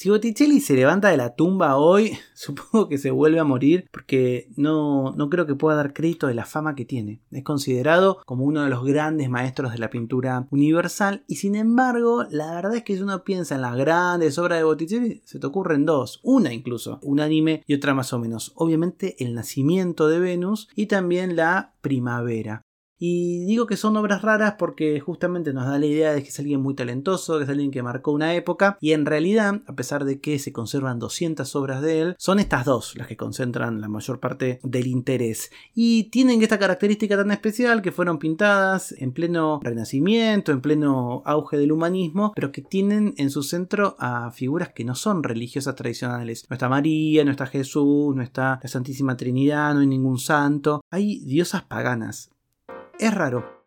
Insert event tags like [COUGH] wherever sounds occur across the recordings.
Si Botticelli se levanta de la tumba hoy, [LAUGHS] supongo que se vuelve a morir porque no, no creo que pueda dar crédito de la fama que tiene. Es considerado como uno de los grandes maestros de la pintura universal y sin embargo, la verdad es que si uno piensa en las grandes obras de Botticelli, se te ocurren dos, una incluso, un anime y otra más o menos. Obviamente el nacimiento de Venus y también la primavera. Y digo que son obras raras porque justamente nos da la idea de que es alguien muy talentoso, que es alguien que marcó una época, y en realidad, a pesar de que se conservan 200 obras de él, son estas dos las que concentran la mayor parte del interés. Y tienen esta característica tan especial que fueron pintadas en pleno renacimiento, en pleno auge del humanismo, pero que tienen en su centro a figuras que no son religiosas tradicionales. No está María, no está Jesús, no está la Santísima Trinidad, no hay ningún santo. Hay diosas paganas es raro.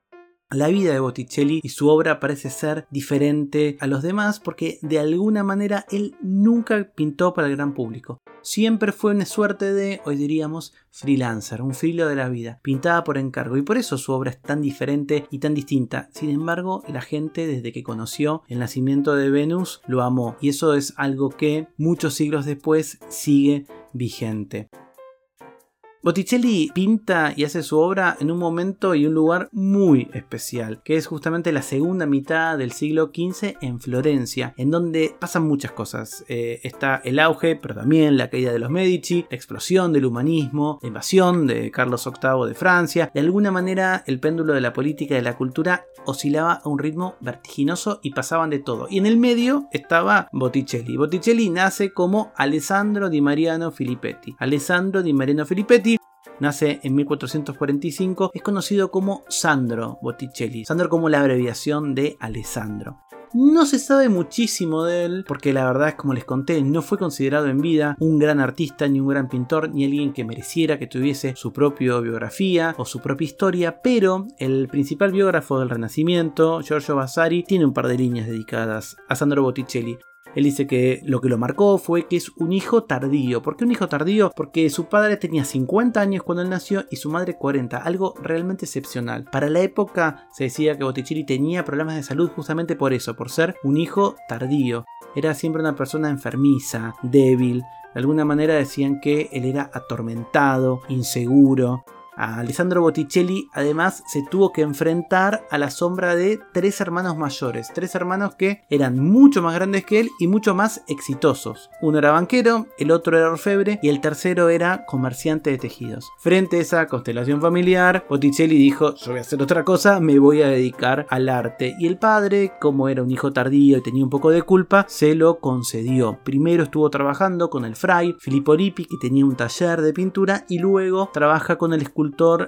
La vida de Botticelli y su obra parece ser diferente a los demás porque de alguna manera él nunca pintó para el gran público. Siempre fue una suerte de, hoy diríamos, freelancer, un filo de la vida, pintada por encargo y por eso su obra es tan diferente y tan distinta. Sin embargo, la gente desde que conoció el nacimiento de Venus lo amó y eso es algo que muchos siglos después sigue vigente. Botticelli pinta y hace su obra en un momento y un lugar muy especial, que es justamente la segunda mitad del siglo XV en Florencia, en donde pasan muchas cosas. Eh, está el auge, pero también la caída de los Medici, la explosión del humanismo, la invasión de Carlos VIII de Francia. De alguna manera, el péndulo de la política y de la cultura oscilaba a un ritmo vertiginoso y pasaban de todo. Y en el medio estaba Botticelli. Botticelli nace como Alessandro di Mariano Filippetti. Alessandro di Mariano Filippetti nace en 1445, es conocido como Sandro Botticelli. Sandro como la abreviación de Alessandro. No se sabe muchísimo de él, porque la verdad es como les conté, no fue considerado en vida un gran artista, ni un gran pintor, ni alguien que mereciera que tuviese su propia biografía o su propia historia, pero el principal biógrafo del Renacimiento, Giorgio Vasari, tiene un par de líneas dedicadas a Sandro Botticelli. Él dice que lo que lo marcó fue que es un hijo tardío. ¿Por qué un hijo tardío? Porque su padre tenía 50 años cuando él nació y su madre 40, algo realmente excepcional. Para la época se decía que Botticelli tenía problemas de salud justamente por eso, por ser un hijo tardío. Era siempre una persona enfermiza, débil. De alguna manera decían que él era atormentado, inseguro, a Alessandro Botticelli además se tuvo que enfrentar a la sombra de tres hermanos mayores, tres hermanos que eran mucho más grandes que él y mucho más exitosos. Uno era banquero, el otro era orfebre y el tercero era comerciante de tejidos. Frente a esa constelación familiar, Botticelli dijo, yo voy a hacer otra cosa, me voy a dedicar al arte. Y el padre, como era un hijo tardío y tenía un poco de culpa, se lo concedió. Primero estuvo trabajando con el fray Filippo Lippi, que tenía un taller de pintura, y luego trabaja con el escultor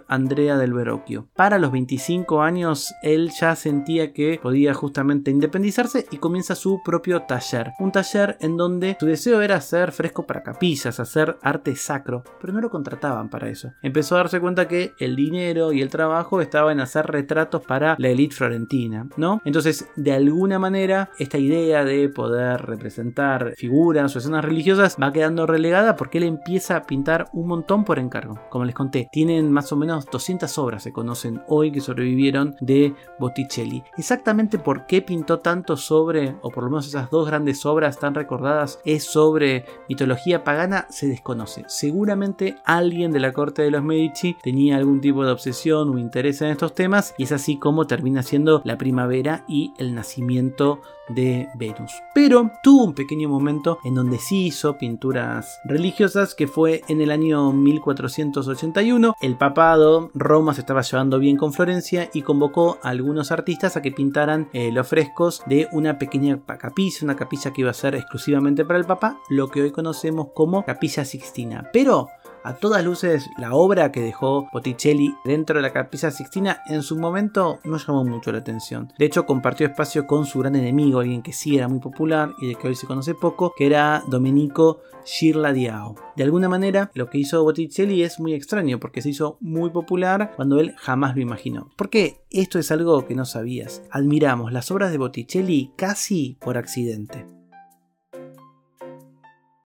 Andrea del Verocchio. Para los 25 años él ya sentía que podía justamente independizarse y comienza su propio taller. Un taller en donde su deseo era hacer fresco para capillas, hacer arte sacro, pero no lo contrataban para eso. Empezó a darse cuenta que el dinero y el trabajo estaban en hacer retratos para la élite florentina, ¿no? Entonces, de alguna manera, esta idea de poder representar figuras o escenas religiosas va quedando relegada porque él empieza a pintar un montón por encargo. Como les conté, tienen más o menos 200 obras se conocen hoy que sobrevivieron de Botticelli. Exactamente por qué pintó tanto sobre, o por lo menos esas dos grandes obras tan recordadas, es sobre mitología pagana, se desconoce. Seguramente alguien de la corte de los Medici tenía algún tipo de obsesión o interés en estos temas y es así como termina siendo la primavera y el nacimiento de Venus. Pero tuvo un pequeño momento en donde sí hizo pinturas religiosas que fue en el año 1481. El papado, Roma se estaba llevando bien con Florencia y convocó a algunos artistas a que pintaran eh, los frescos de una pequeña capilla, una capilla que iba a ser exclusivamente para el Papa, lo que hoy conocemos como Capilla Sixtina. Pero A todas luces, la obra que dejó Botticelli dentro de la Capilla Sixtina en su momento no llamó mucho la atención. De hecho, compartió espacio con su gran enemigo, alguien que sí era muy popular y de que hoy se conoce poco, que era Domenico Girladiao. De alguna manera, lo que hizo Botticelli es muy extraño porque se hizo muy popular cuando él jamás lo imaginó. Porque esto es algo que no sabías. Admiramos las obras de Botticelli casi por accidente.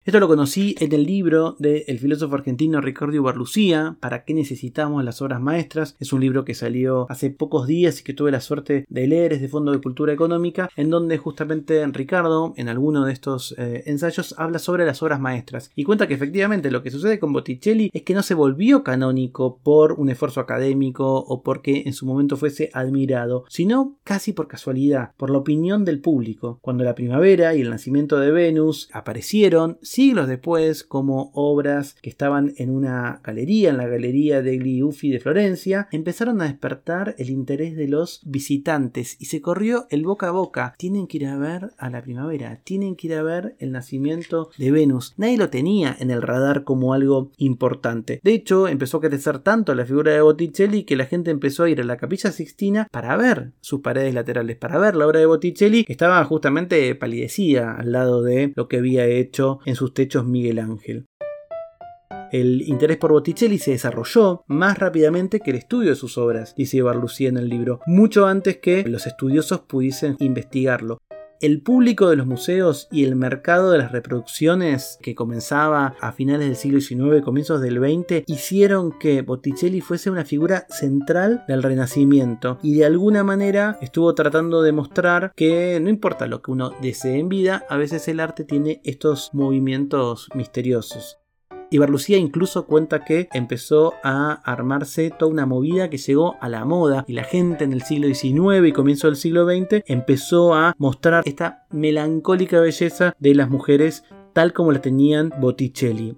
Esto lo conocí en el libro del filósofo argentino Ricardo Barlucía, ¿Para qué necesitamos las obras maestras? Es un libro que salió hace pocos días y que tuve la suerte de leer, es de Fondo de Cultura Económica, en donde justamente Ricardo, en alguno de estos eh, ensayos, habla sobre las obras maestras y cuenta que efectivamente lo que sucede con Botticelli es que no se volvió canónico por un esfuerzo académico o porque en su momento fuese admirado, sino casi por casualidad, por la opinión del público. Cuando la primavera y el nacimiento de Venus aparecieron, siglos después como obras que estaban en una galería, en la galería de Gliuffi de Florencia, empezaron a despertar el interés de los visitantes y se corrió el boca a boca. Tienen que ir a ver a la primavera, tienen que ir a ver el nacimiento de Venus. Nadie lo tenía en el radar como algo importante. De hecho, empezó a crecer tanto la figura de Botticelli que la gente empezó a ir a la capilla Sixtina para ver sus paredes laterales, para ver la obra de Botticelli que estaba justamente palidecida al lado de lo que había hecho en sus techos Miguel Ángel. El interés por Botticelli se desarrolló más rápidamente que el estudio de sus obras, dice Barlucía en el libro, mucho antes que los estudiosos pudiesen investigarlo el público de los museos y el mercado de las reproducciones que comenzaba a finales del siglo XIX comienzos del XX hicieron que Botticelli fuese una figura central del Renacimiento y de alguna manera estuvo tratando de mostrar que no importa lo que uno desee en vida, a veces el arte tiene estos movimientos misteriosos. Y Barlucía incluso cuenta que empezó a armarse toda una movida que llegó a la moda y la gente en el siglo XIX y comienzo del siglo XX empezó a mostrar esta melancólica belleza de las mujeres tal como la tenían Botticelli.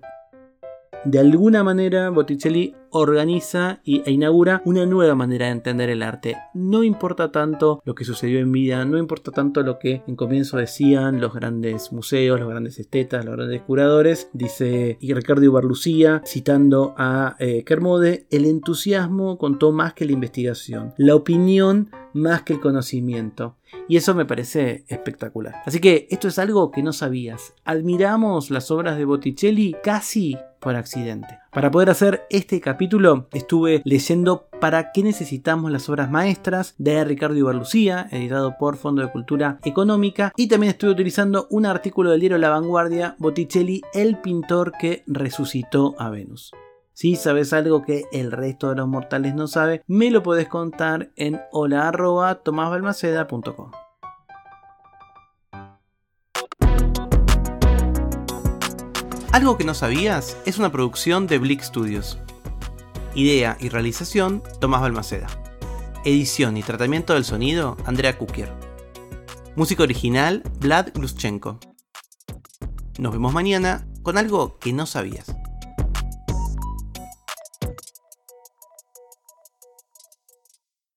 De alguna manera Botticelli organiza e inaugura una nueva manera de entender el arte. No importa tanto lo que sucedió en vida, no importa tanto lo que en comienzo decían los grandes museos, los grandes estetas, los grandes curadores, dice Ricardo Ibarlucía, citando a eh, Kermode, el entusiasmo contó más que la investigación, la opinión más que el conocimiento. Y eso me parece espectacular. Así que esto es algo que no sabías. Admiramos las obras de Botticelli casi por accidente. Para poder hacer este capítulo estuve leyendo ¿Para qué necesitamos las obras maestras? de Ricardo Ibarlucía, editado por Fondo de Cultura Económica, y también estuve utilizando un artículo del diario La Vanguardia, Botticelli, el pintor que resucitó a Venus. Si sabes algo que el resto de los mortales no sabe, me lo puedes contar en hola.tomasbalmaceda.com. Algo que no sabías es una producción de Blick Studios. Idea y realización, Tomás Balmaceda. Edición y tratamiento del sonido, Andrea Kukier. Música original, Vlad Gluschenko. Nos vemos mañana con algo que no sabías.